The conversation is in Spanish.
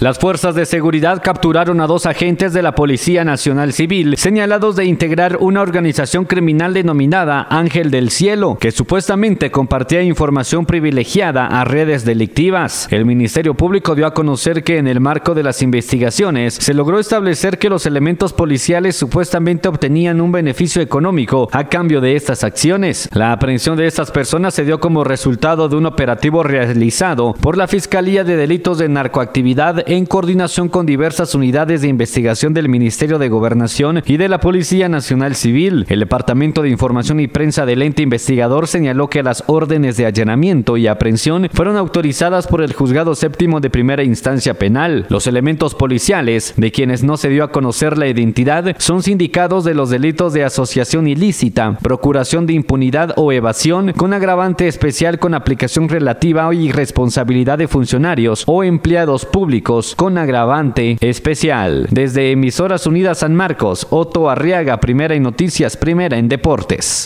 Las fuerzas de seguridad capturaron a dos agentes de la Policía Nacional Civil señalados de integrar una organización criminal denominada Ángel del Cielo, que supuestamente compartía información privilegiada a redes delictivas. El Ministerio Público dio a conocer que en el marco de las investigaciones se logró establecer que los elementos policiales supuestamente obtenían un beneficio económico a cambio de estas acciones. La aprehensión de estas personas se dio como resultado de un operativo realizado por la Fiscalía de Delitos de Narcoactividad en coordinación con diversas unidades de investigación del Ministerio de Gobernación y de la Policía Nacional Civil. El Departamento de Información y Prensa del ente investigador señaló que las órdenes de allanamiento y aprehensión fueron autorizadas por el Juzgado Séptimo de Primera Instancia Penal. Los elementos policiales, de quienes no se dio a conocer la identidad, son sindicados de los delitos de asociación ilícita, procuración de impunidad o evasión, con agravante especial con aplicación relativa y responsabilidad de funcionarios o empleados públicos con agravante especial. Desde Emisoras Unidas San Marcos, Otto Arriaga, primera en noticias, primera en deportes.